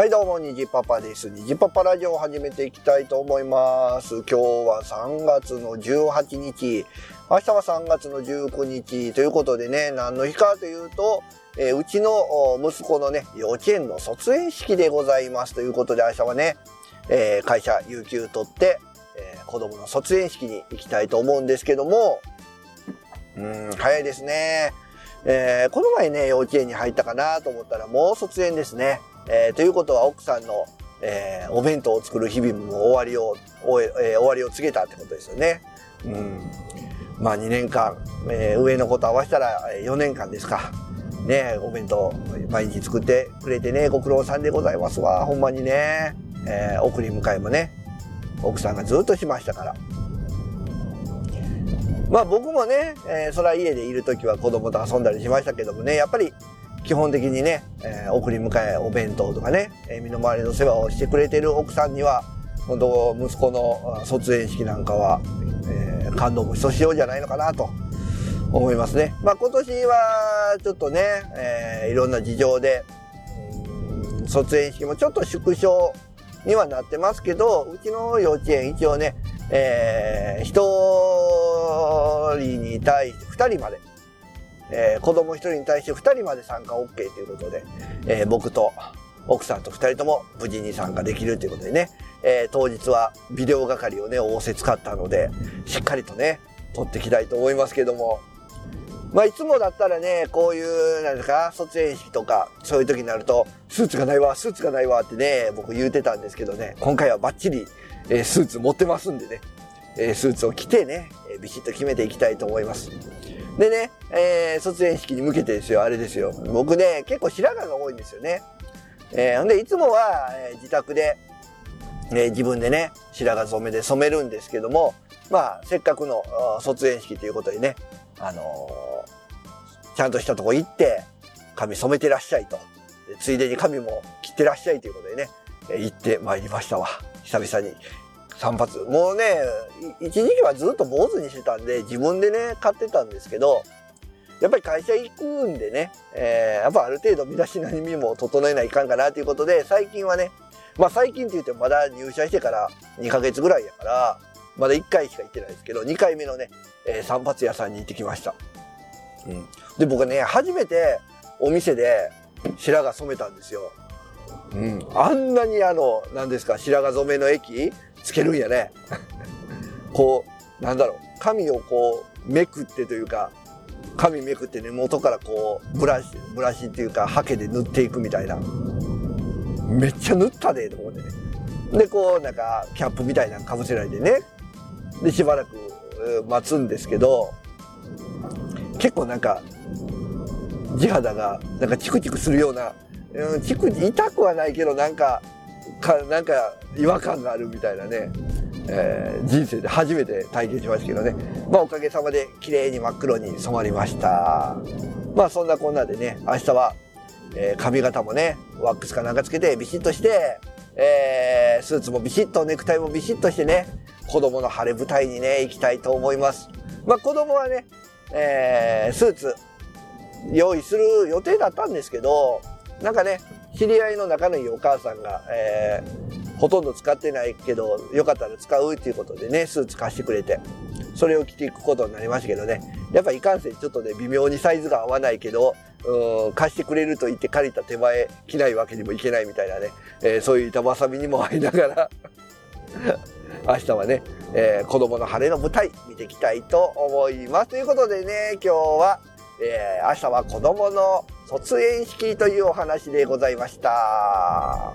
はいどうも、にじパパです。にじパパラジオを始めていきたいと思います。今日は3月の18日、明日は3月の19日ということでね、何の日かというと、えーうちの息子のね、幼稚園の卒園式でございますということで、明日はね、えー会社有給取って、えー子供の卒園式に行きたいと思うんですけども、うん、早いですね。えーこの前ね、幼稚園に入ったかなと思ったら、もう卒園ですね。えーということは、奥さんの、えーお弁当を作る日々も終わりを、終ええー終わりを告げたってことですよね。うん。まあ2年間、えー上のこと合わせたらえー4年間ですか。ね、お弁当毎日作ってくれてね、ご苦労さんでございますわ。ほんまにね。えー送り迎えもね、奥さんがずっとしましたから。まあ僕もね、えーそれは家でいる時は子供と遊んだりしましたけどもね、やっぱり基本的にね、えー送り迎え、お弁当とかね、えー身の回りの世話をしてくれてる奥さんには、本当息子の卒園式なんかは、えー感動もひとしおじゃないのかなと思いますね。まあ今年はちょっとね、えーいろんな事情で、卒園式もちょっと縮小にはなってますけど、うちの幼稚園一応ね、えー、一人に対して二人まで、えー子供一人に対して二人まで参加 OK ということで、えー僕と奥さんと二人とも無事に参加できるということでね、えー当日はビデオ係をね、仰せ使ったので、しっかりとね、撮っていきたいと思いますけども、まあ、いつもだったらね、こういう、なんですか、卒園式とか、そういう時になると、スーツがないわ、スーツがないわってね、僕言うてたんですけどね、今回はバッチリ、えースーツ持ってますんでね、えースーツを着てね、えービシッと決めていきたいと思います。でね、えー卒園式に向けてですよ、あれですよ。僕ね、結構白髪が多いんですよね。えーほんで、いつもは、えー自宅で、えー自分でね、白髪染めで染めるんですけども、まあ、せっかくの卒園式ということでね、あのーちゃんとしたとこ行って、髪染めてらっしゃいと。ついでに髪も切ってらっしゃいということでね、えー行ってまいりましたわ。久々に。散髪。もうね、一時期はずっと坊主にしてたんで、自分でね、買ってたんですけど、やっぱり会社行くんでね、えーやっぱある程度身だしなみも整えないかんかなということで、最近はね、まあ最近って言ってもまだ入社してから2ヶ月ぐらいやから、まだ1回しか行ってないですけど、2回目のね、えー散髪屋さんに行ってきました。うん。で、僕はね、初めてお店で白髪染めたんですよ。うん。あんなにあの、何ですか、白髪染めの液つけるんやね。こう、なんだろう、髪をこう、めくってというか、髪めくってね、元からこう、ブラシ、ブラシっていうか、ハケで塗っていくみたいな。めっちゃ塗ったで、と思ってね。で、こう、なんか、キャップみたいなのかぶせられてね。で、しばらく待つんですけど、結構なんか、地肌が、なんかチクチクするような、うん、チク、痛くはないけど、なんか、か、なんか違和感があるみたいなね、えー人生で初めて体験しましたけどね。まあおかげさまで綺麗に真っ黒に染まりました。まあそんなこんなでね、明日は、えー髪型もね、ワックスかなんかつけてビシッとして、えースーツもビシッと、ネクタイもビシッとしてね、子供の晴れ舞台にね、行きたいと思います。まあ子供はね、えースーツ用意する予定だったんですけど、なんかね、知り合いの仲のいいお母さんが、えーほとんど使ってないけど、よかったら使うっていうことでね、スーツ貸してくれて、それを着ていくことになりましたけどね、やっぱいかんせんちょっとね、微妙にサイズが合わないけど、うん、貸してくれると言って借りた手前、着ないわけにもいけないみたいなね、えーそういう板挟みにも遭いながら、明日はね、えー子供の晴れの舞台見ていきたいと思います。ということでね、今日は、えー明日は子供の卒園式というお話でございました。